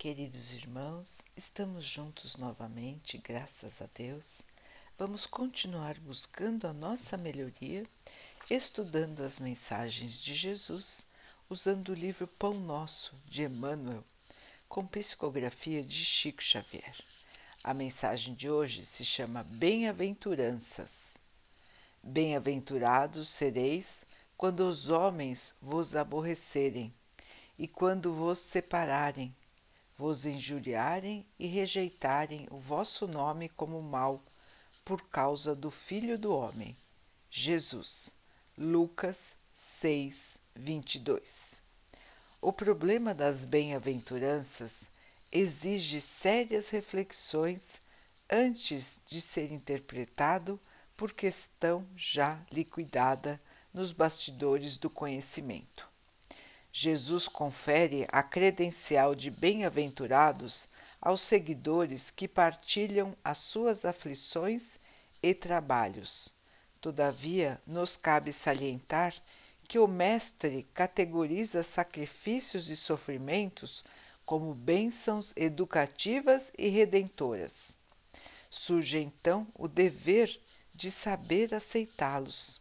Queridos irmãos, estamos juntos novamente, graças a Deus. Vamos continuar buscando a nossa melhoria, estudando as mensagens de Jesus, usando o livro Pão Nosso de Emmanuel, com psicografia de Chico Xavier. A mensagem de hoje se chama Bem-aventuranças. Bem-aventurados sereis quando os homens vos aborrecerem e quando vos separarem vos injuriarem e rejeitarem o vosso nome como mal, por causa do Filho do Homem, Jesus. Lucas 6, 22. O problema das bem-aventuranças exige sérias reflexões antes de ser interpretado por questão já liquidada nos bastidores do conhecimento. Jesus confere a credencial de bem-aventurados aos seguidores que partilham as suas aflições e trabalhos. Todavia, nos cabe salientar que o Mestre categoriza sacrifícios e sofrimentos como bênçãos educativas e redentoras. Surge então o dever de saber aceitá-los.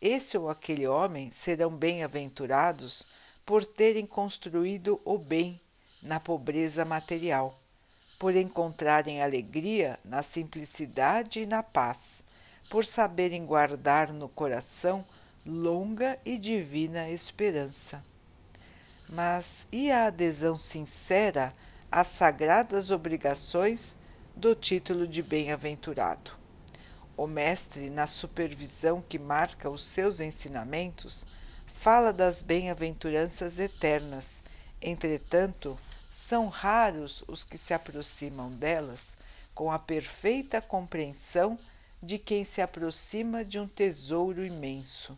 Esse ou aquele homem serão bem-aventurados por terem construído o bem na pobreza material, por encontrarem alegria na simplicidade e na paz, por saberem guardar no coração longa e divina esperança. Mas e a adesão sincera às sagradas obrigações do título de bem-aventurado? O Mestre, na supervisão que marca os seus ensinamentos, fala das bem-aventuranças eternas. Entretanto, são raros os que se aproximam delas com a perfeita compreensão de quem se aproxima de um tesouro imenso.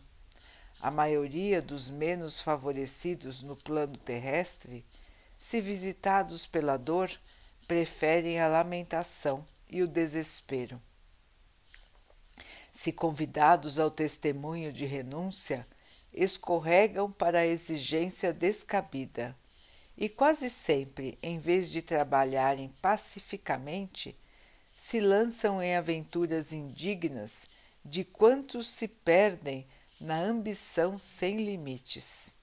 A maioria dos menos favorecidos no plano terrestre, se visitados pela dor, preferem a lamentação e o desespero. Se convidados ao testemunho de renúncia, escorregam para a exigência descabida e quase sempre, em vez de trabalharem pacificamente, se lançam em aventuras indignas de quantos se perdem na ambição sem limites.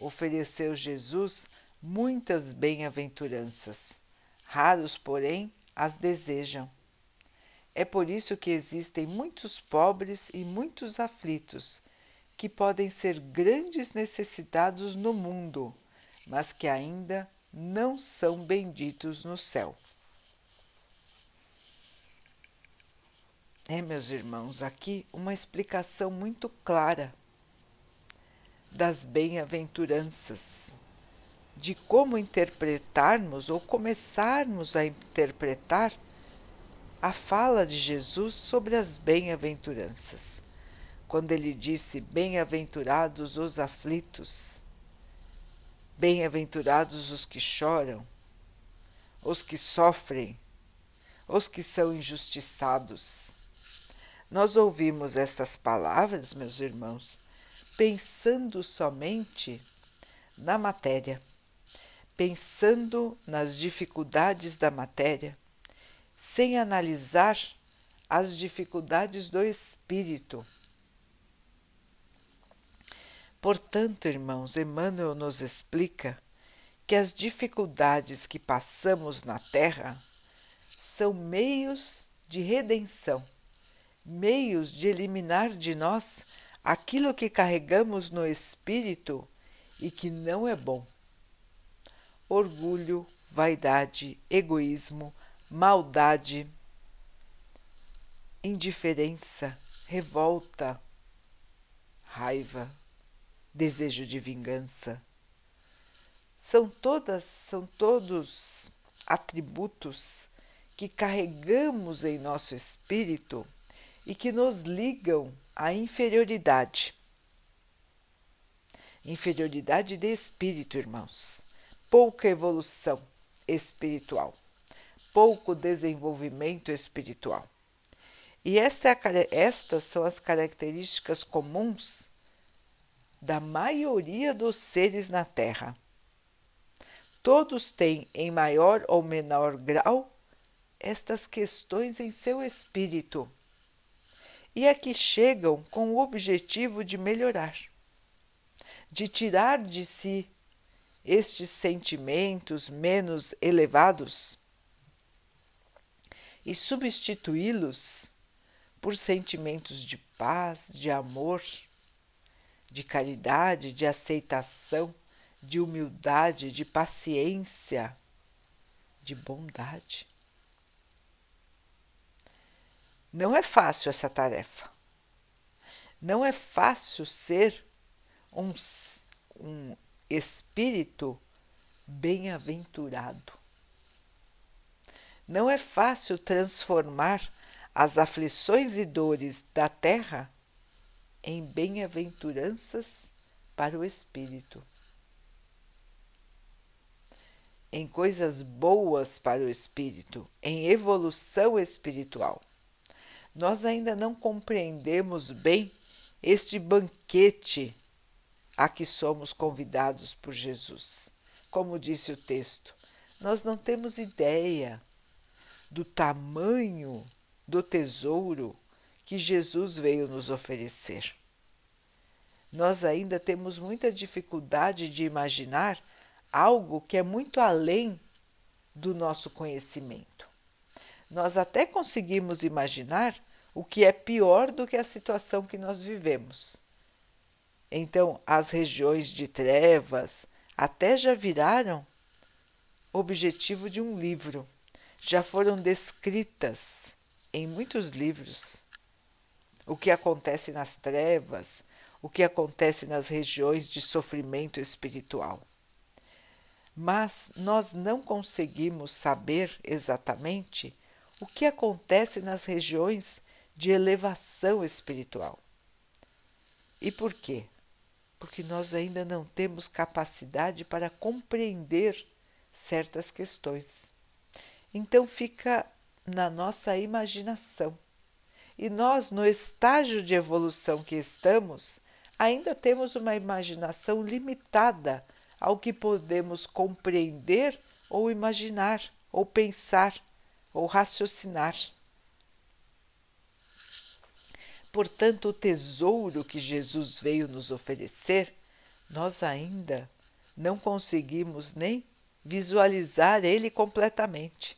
Ofereceu Jesus muitas bem-aventuranças, raros, porém, as desejam. É por isso que existem muitos pobres e muitos aflitos que podem ser grandes necessitados no mundo, mas que ainda não são benditos no céu. É, meus irmãos, aqui uma explicação muito clara das bem-aventuranças, de como interpretarmos ou começarmos a interpretar a fala de Jesus sobre as bem-aventuranças quando ele disse: Bem-aventurados os aflitos, bem-aventurados os que choram, os que sofrem, os que são injustiçados. Nós ouvimos estas palavras, meus irmãos, pensando somente na matéria, pensando nas dificuldades da matéria, sem analisar as dificuldades do espírito Portanto, irmãos, Emmanuel nos explica que as dificuldades que passamos na Terra são meios de redenção, meios de eliminar de nós aquilo que carregamos no espírito e que não é bom. Orgulho, vaidade, egoísmo, maldade, indiferença, revolta, raiva, desejo de vingança. São todas, são todos atributos que carregamos em nosso espírito e que nos ligam à inferioridade. Inferioridade de espírito, irmãos. Pouca evolução espiritual, pouco desenvolvimento espiritual. E é estas são as características comuns da maioria dos seres na Terra. todos têm, em maior ou menor grau, estas questões em seu espírito e aqui chegam com o objetivo de melhorar, de tirar de si estes sentimentos menos elevados e substituí-los por sentimentos de paz, de amor, de caridade, de aceitação, de humildade, de paciência, de bondade. Não é fácil essa tarefa. Não é fácil ser um, um espírito bem-aventurado. Não é fácil transformar as aflições e dores da terra em bem-aventuranças para o espírito, em coisas boas para o espírito, em evolução espiritual. Nós ainda não compreendemos bem este banquete a que somos convidados por Jesus. Como disse o texto, nós não temos ideia do tamanho do tesouro que Jesus veio nos oferecer. Nós ainda temos muita dificuldade de imaginar algo que é muito além do nosso conhecimento. Nós até conseguimos imaginar o que é pior do que a situação que nós vivemos então, as regiões de trevas até já viraram objetivo de um livro, já foram descritas em muitos livros o que acontece nas trevas, o que acontece nas regiões de sofrimento espiritual. Mas nós não conseguimos saber exatamente o que acontece nas regiões de elevação espiritual. E por quê? porque nós ainda não temos capacidade para compreender certas questões. Então fica na nossa imaginação. E nós, no estágio de evolução que estamos, ainda temos uma imaginação limitada ao que podemos compreender ou imaginar, ou pensar, ou raciocinar. Portanto, o tesouro que Jesus veio nos oferecer, nós ainda não conseguimos nem visualizar ele completamente,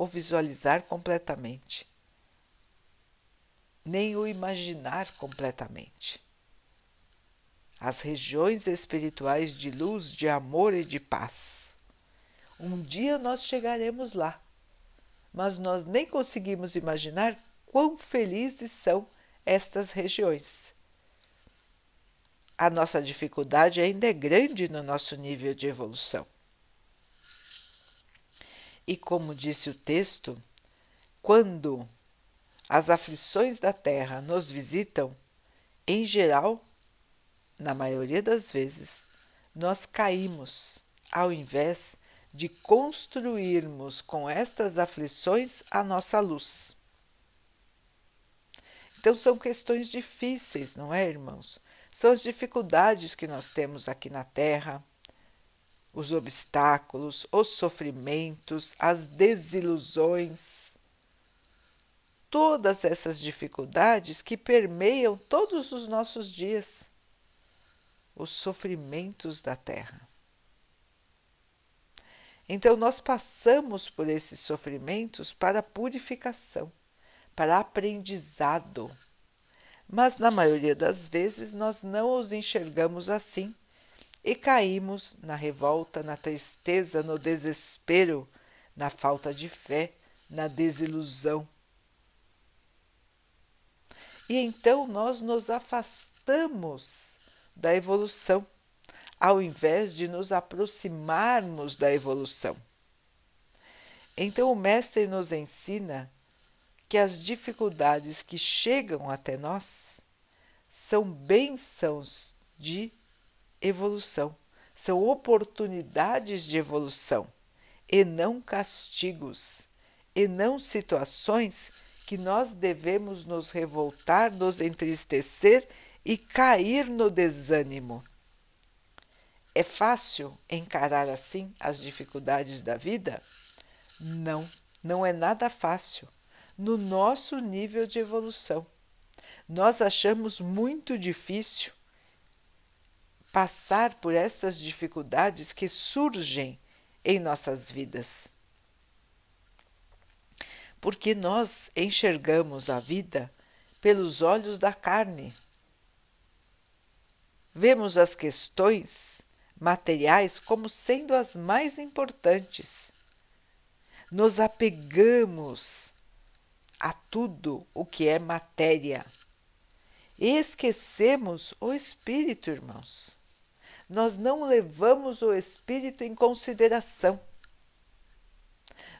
ou visualizar completamente, nem o imaginar completamente. As regiões espirituais de luz, de amor e de paz. Um dia nós chegaremos lá, mas nós nem conseguimos imaginar quão felizes são estas regiões. A nossa dificuldade ainda é grande no nosso nível de evolução. E como disse o texto, quando as aflições da terra nos visitam, em geral, na maioria das vezes, nós caímos, ao invés de construirmos com estas aflições a nossa luz. Então, são questões difíceis, não é, irmãos? São as dificuldades que nós temos aqui na Terra, os obstáculos, os sofrimentos, as desilusões. Todas essas dificuldades que permeiam todos os nossos dias, os sofrimentos da Terra. Então, nós passamos por esses sofrimentos para purificação para aprendizado. Mas na maioria das vezes nós não os enxergamos assim e caímos na revolta, na tristeza, no desespero, na falta de fé, na desilusão. E então nós nos afastamos da evolução, ao invés de nos aproximarmos da evolução. Então o Mestre nos ensina que as dificuldades que chegam até nós são bênçãos de evolução, são oportunidades de evolução e não castigos, e não situações que nós devemos nos revoltar, nos entristecer e cair no desânimo. É fácil encarar assim as dificuldades da vida? Não, não é nada fácil no nosso nível de evolução. Nós achamos muito difícil passar por essas dificuldades que surgem em nossas vidas. Porque nós enxergamos a vida pelos olhos da carne. Vemos as questões materiais como sendo as mais importantes. Nos apegamos a tudo o que é matéria. E esquecemos o espírito, irmãos nós não levamos o espírito em consideração.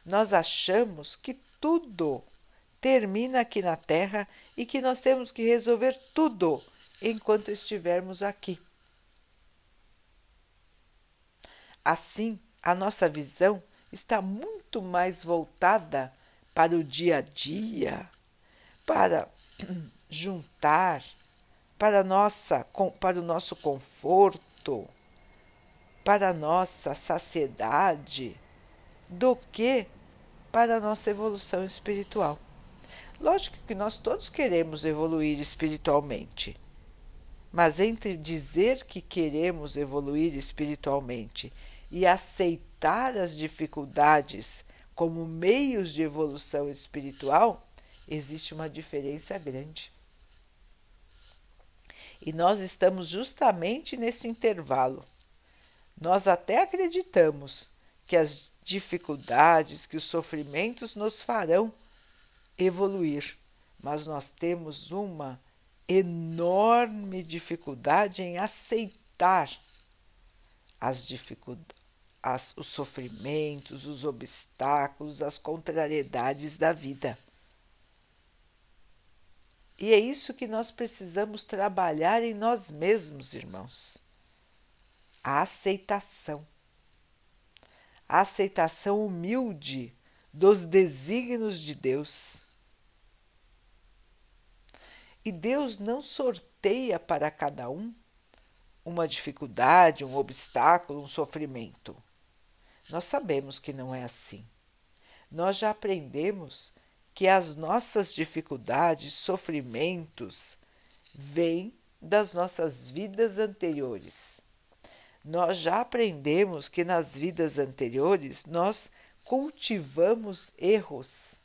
Nós achamos que tudo termina aqui na Terra e que nós temos que resolver tudo enquanto estivermos aqui. Assim, a nossa visão está muito mais voltada para o dia a dia, para juntar, para, nossa, para o nosso conforto para nossa saciedade do que para a nossa evolução espiritual. Lógico que nós todos queremos evoluir espiritualmente, mas entre dizer que queremos evoluir espiritualmente e aceitar as dificuldades como meios de evolução espiritual, existe uma diferença grande. E nós estamos justamente nesse intervalo. Nós até acreditamos que as dificuldades, que os sofrimentos nos farão evoluir, mas nós temos uma enorme dificuldade em aceitar as dificuldades, as, os sofrimentos, os obstáculos, as contrariedades da vida. E é isso que nós precisamos trabalhar em nós mesmos, irmãos. A aceitação. A aceitação humilde dos desígnios de Deus. E Deus não sorteia para cada um uma dificuldade, um obstáculo, um sofrimento. Nós sabemos que não é assim. Nós já aprendemos que as nossas dificuldades, sofrimentos, vêm das nossas vidas anteriores. Nós já aprendemos que nas vidas anteriores nós cultivamos erros.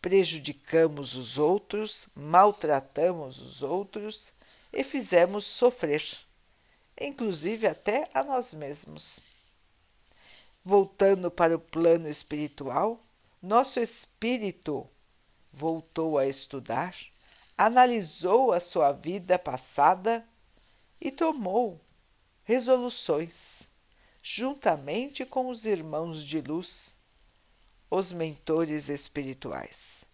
Prejudicamos os outros, maltratamos os outros e fizemos sofrer, inclusive até a nós mesmos. Voltando para o plano espiritual, nosso espírito voltou a estudar, analisou a sua vida passada e tomou resoluções, juntamente com os irmãos de luz, os mentores espirituais.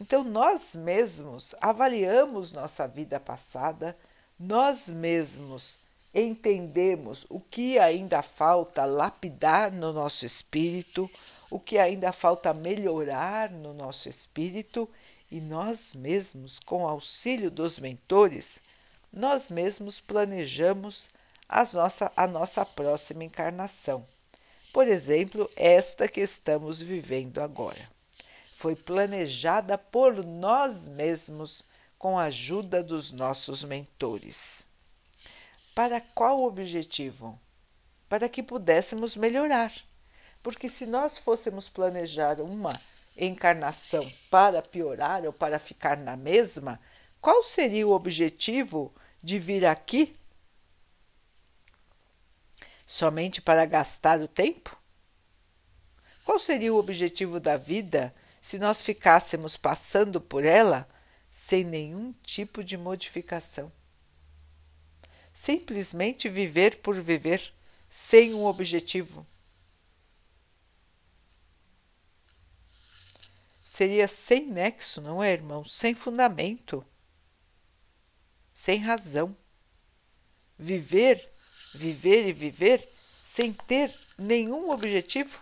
Então, nós mesmos avaliamos nossa vida passada, nós mesmos entendemos o que ainda falta lapidar no nosso espírito, o que ainda falta melhorar no nosso espírito e nós mesmos, com auxílio dos mentores, nós mesmos planejamos as nossa, a nossa próxima encarnação. Por exemplo, esta que estamos vivendo agora. Foi planejada por nós mesmos com a ajuda dos nossos mentores. Para qual objetivo? Para que pudéssemos melhorar porque se nós fôssemos planejar uma encarnação para piorar ou para ficar na mesma, qual seria o objetivo de vir aqui? Somente para gastar o tempo? Qual seria o objetivo da vida se nós ficássemos passando por ela sem nenhum tipo de modificação? Simplesmente viver por viver, sem um objetivo. Seria sem nexo, não é, irmão? Sem fundamento, sem razão. Viver, viver e viver sem ter nenhum objetivo.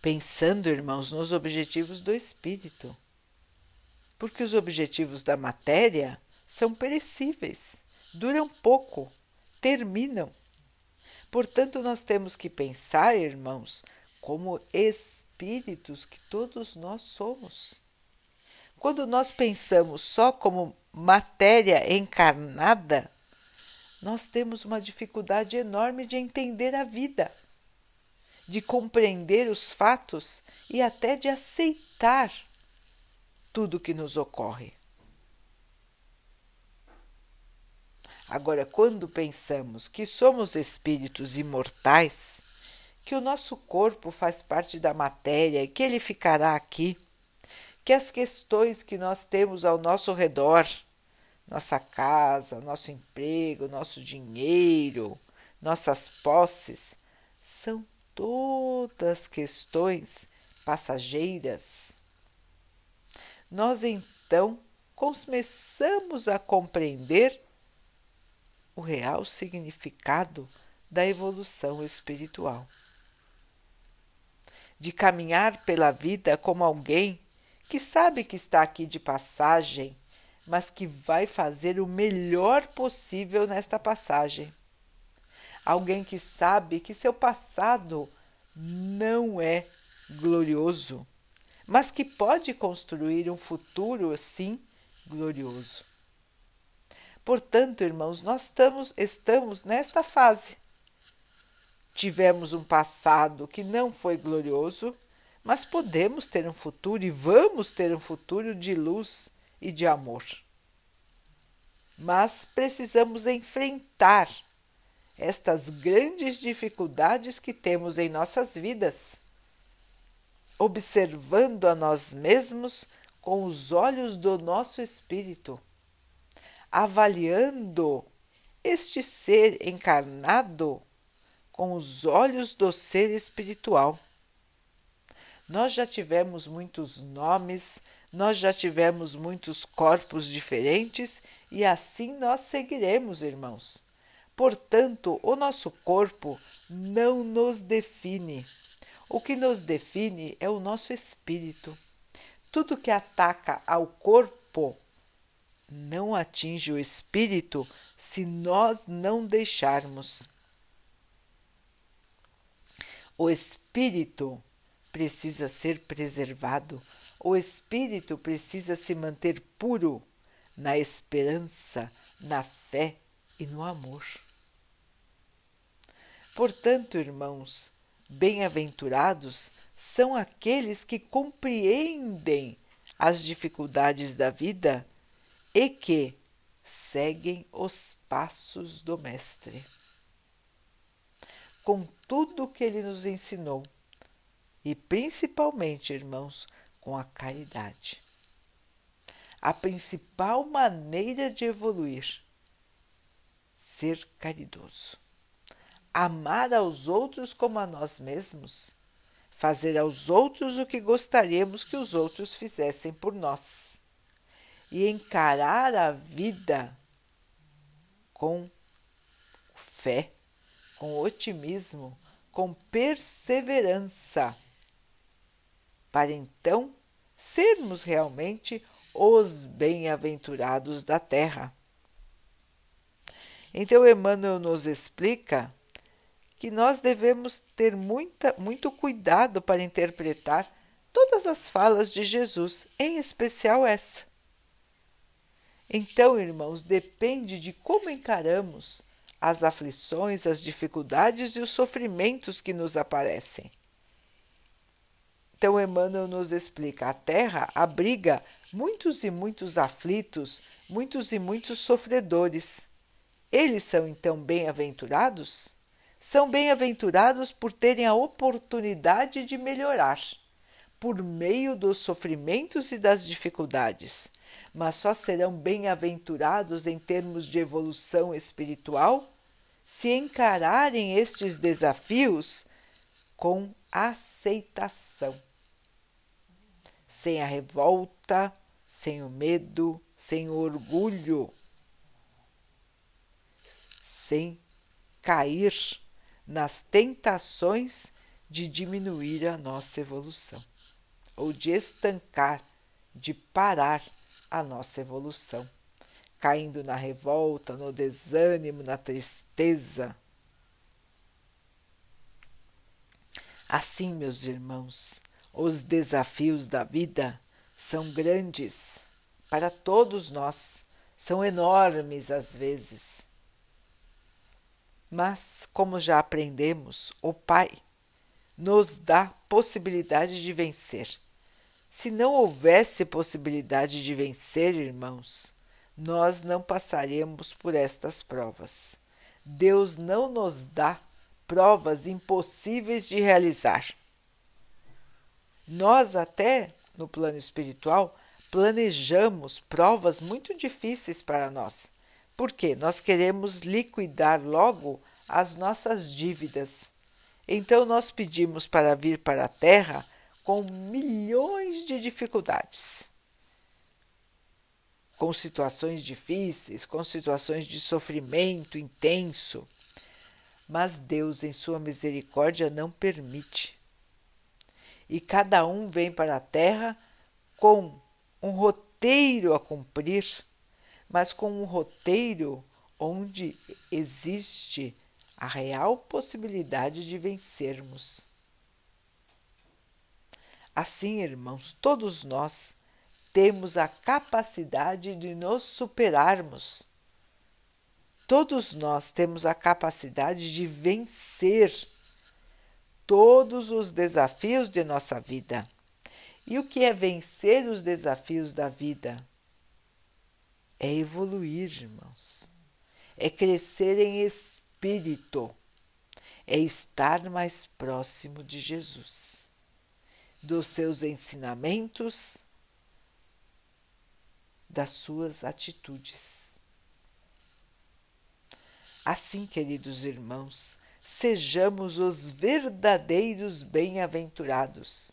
Pensando, irmãos, nos objetivos do espírito. Porque os objetivos da matéria são perecíveis, duram pouco, terminam. Portanto, nós temos que pensar, irmãos, como espíritos que todos nós somos. Quando nós pensamos só como matéria encarnada, nós temos uma dificuldade enorme de entender a vida, de compreender os fatos e até de aceitar tudo que nos ocorre. Agora, quando pensamos que somos espíritos imortais, que o nosso corpo faz parte da matéria e que ele ficará aqui, que as questões que nós temos ao nosso redor, nossa casa, nosso emprego, nosso dinheiro, nossas posses, são todas questões passageiras. Nós então começamos a compreender o real significado da evolução espiritual. De caminhar pela vida como alguém que sabe que está aqui de passagem, mas que vai fazer o melhor possível nesta passagem. Alguém que sabe que seu passado não é glorioso, mas que pode construir um futuro, sim, glorioso. Portanto, irmãos, nós estamos, estamos nesta fase. Tivemos um passado que não foi glorioso, mas podemos ter um futuro e vamos ter um futuro de luz e de amor. Mas precisamos enfrentar estas grandes dificuldades que temos em nossas vidas, observando a nós mesmos com os olhos do nosso espírito avaliando este ser encarnado com os olhos do ser espiritual. Nós já tivemos muitos nomes, nós já tivemos muitos corpos diferentes e assim nós seguiremos, irmãos. Portanto, o nosso corpo não nos define. O que nos define é o nosso espírito. Tudo que ataca ao corpo não atinge o espírito se nós não deixarmos. O espírito precisa ser preservado, o espírito precisa se manter puro na esperança, na fé e no amor. Portanto, irmãos, bem-aventurados são aqueles que compreendem as dificuldades da vida e que seguem os passos do Mestre. Com tudo o que ele nos ensinou, e principalmente, irmãos, com a caridade. A principal maneira de evoluir, ser caridoso. Amar aos outros como a nós mesmos, fazer aos outros o que gostaríamos que os outros fizessem por nós e encarar a vida com fé, com otimismo, com perseverança, para então sermos realmente os bem-aventurados da terra. Então, Emmanuel nos explica que nós devemos ter muita, muito cuidado para interpretar todas as falas de Jesus, em especial essa. Então, irmãos, depende de como encaramos as aflições, as dificuldades e os sofrimentos que nos aparecem. Então, Emmanuel nos explica: a Terra abriga muitos e muitos aflitos, muitos e muitos sofredores. Eles são então bem-aventurados? São bem-aventurados por terem a oportunidade de melhorar, por meio dos sofrimentos e das dificuldades mas só serão bem-aventurados em termos de evolução espiritual se encararem estes desafios com aceitação, sem a revolta, sem o medo, sem o orgulho, sem cair nas tentações de diminuir a nossa evolução. Ou de estancar, de parar a nossa evolução. caindo na revolta, no desânimo, na tristeza. Assim, meus irmãos, os desafios da vida são grandes para todos nós, são enormes às vezes. Mas, como já aprendemos, o Pai nos dá possibilidade de vencer. Se não houvesse possibilidade de vencer, irmãos, nós não passaremos por estas provas. Deus não nos dá provas impossíveis de realizar. Nós, até no plano espiritual, planejamos provas muito difíceis para nós, porque nós queremos liquidar logo as nossas dívidas. Então, nós pedimos para vir para a Terra com milhões de dificuldades com situações difíceis, com situações de sofrimento intenso. Mas Deus, em Sua misericórdia, não permite. E cada um vem para a terra com um roteiro a cumprir, mas com um roteiro onde existe a real possibilidade de vencermos. Assim, irmãos, todos nós temos a capacidade de nos superarmos. Todos nós temos a capacidade de vencer todos os desafios de nossa vida. E o que é vencer os desafios da vida? É evoluir, irmãos. É crescer em espírito. É estar mais próximo de Jesus, dos seus ensinamentos das suas atitudes. Assim, queridos irmãos, sejamos os verdadeiros bem-aventurados,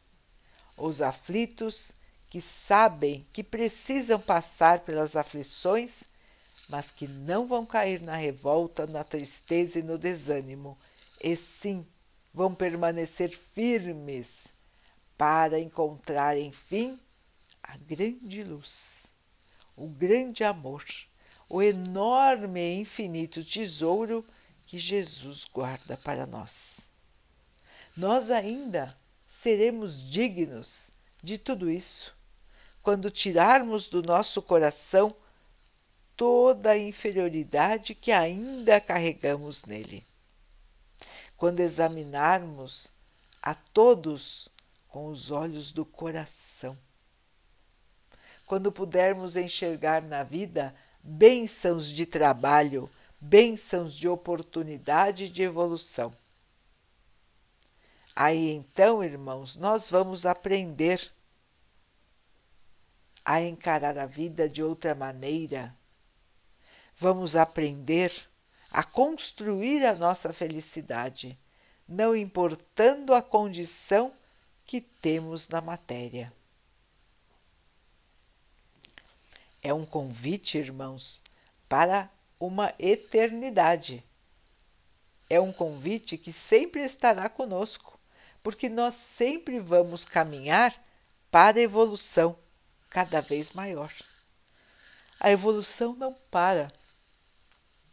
os aflitos que sabem que precisam passar pelas aflições, mas que não vão cair na revolta, na tristeza e no desânimo, e sim vão permanecer firmes para encontrar, enfim, a grande luz o grande amor, o enorme e infinito tesouro que Jesus guarda para nós. Nós ainda seremos dignos de tudo isso quando tirarmos do nosso coração toda a inferioridade que ainda carregamos nele. Quando examinarmos a todos com os olhos do coração quando pudermos enxergar na vida bênçãos de trabalho, bênçãos de oportunidade de evolução. Aí então, irmãos, nós vamos aprender a encarar a vida de outra maneira. Vamos aprender a construir a nossa felicidade, não importando a condição que temos na matéria. É um convite, irmãos, para uma eternidade. É um convite que sempre estará conosco, porque nós sempre vamos caminhar para a evolução cada vez maior. A evolução não para.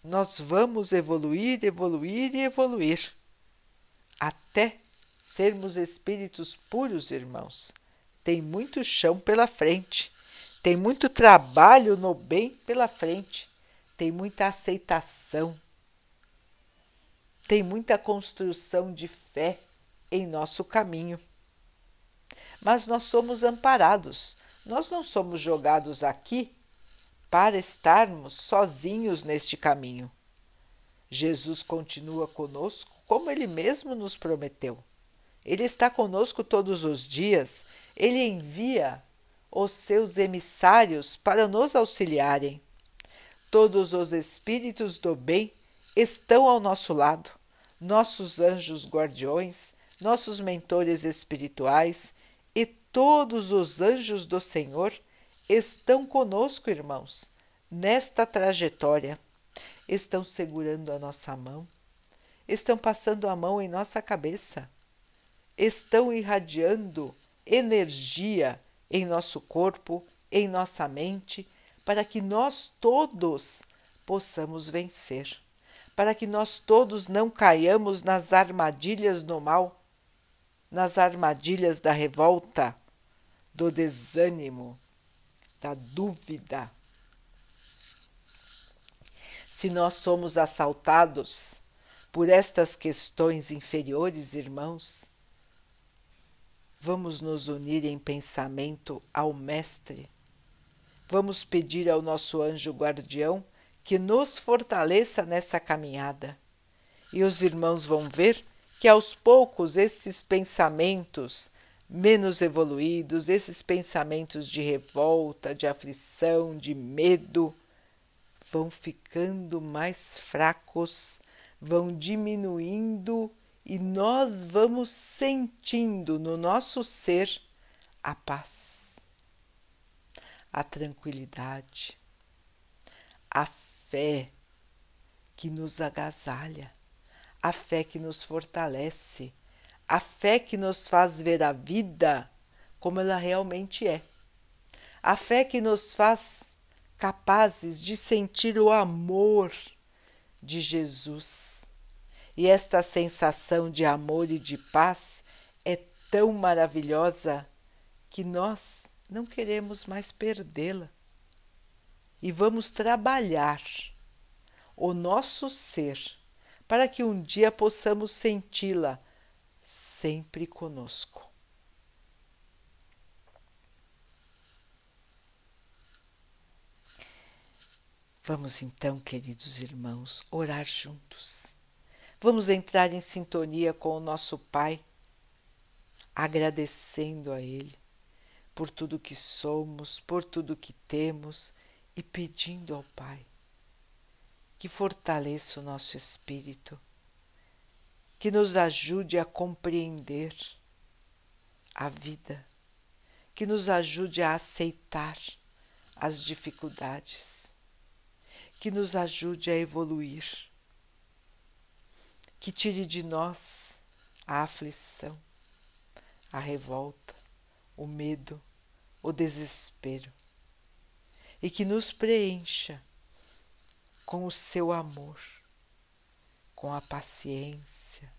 Nós vamos evoluir, evoluir e evoluir até sermos espíritos puros, irmãos. Tem muito chão pela frente tem muito trabalho no bem pela frente, tem muita aceitação, tem muita construção de fé em nosso caminho. Mas nós somos amparados, nós não somos jogados aqui para estarmos sozinhos neste caminho. Jesus continua conosco como ele mesmo nos prometeu. Ele está conosco todos os dias, ele envia os seus emissários para nos auxiliarem. Todos os espíritos do bem estão ao nosso lado, nossos anjos guardiões, nossos mentores espirituais e todos os anjos do Senhor estão conosco, irmãos, nesta trajetória. Estão segurando a nossa mão, estão passando a mão em nossa cabeça, estão irradiando energia em nosso corpo, em nossa mente, para que nós todos possamos vencer, para que nós todos não caiamos nas armadilhas do mal, nas armadilhas da revolta, do desânimo, da dúvida. Se nós somos assaltados por estas questões inferiores, irmãos, vamos nos unir em pensamento ao Mestre. Vamos pedir ao nosso anjo guardião que nos fortaleça nessa caminhada. E os irmãos vão ver que aos poucos esses pensamentos menos evoluídos, esses pensamentos de revolta, de aflição, de medo, vão ficando mais fracos, vão diminuindo e nós vamos sentindo no nosso ser a paz, a tranquilidade, a fé que nos agasalha, a fé que nos fortalece, a fé que nos faz ver a vida como ela realmente é, a fé que nos faz capazes de sentir o amor de Jesus. E esta sensação de amor e de paz é tão maravilhosa que nós não queremos mais perdê-la. E vamos trabalhar o nosso ser para que um dia possamos senti-la sempre conosco. Vamos então, queridos irmãos, orar juntos. Vamos entrar em sintonia com o nosso Pai, agradecendo a Ele por tudo que somos, por tudo que temos e pedindo ao Pai que fortaleça o nosso espírito, que nos ajude a compreender a vida, que nos ajude a aceitar as dificuldades que nos ajude a evoluir, que tire de nós a aflição, a revolta, o medo, o desespero. E que nos preencha com o seu amor, com a paciência,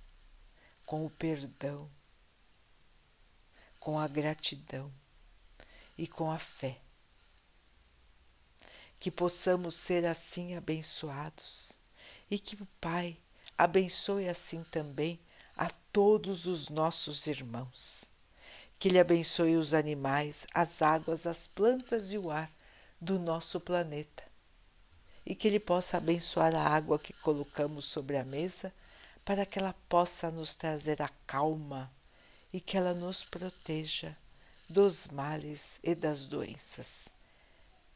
com o perdão, com a gratidão e com a fé. Que possamos ser assim abençoados e que o Pai abençoe assim também a todos os nossos irmãos. Que Ele abençoe os animais, as águas, as plantas e o ar do nosso planeta. E que Ele possa abençoar a água que colocamos sobre a mesa para que ela possa nos trazer a calma e que ela nos proteja dos males e das doenças.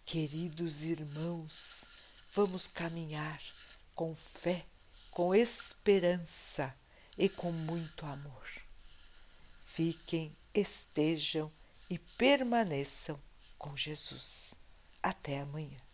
Queridos irmãos, vamos caminhar com fé, com esperança e com muito amor. Fiquem, estejam e permaneçam com Jesus. Até amanhã.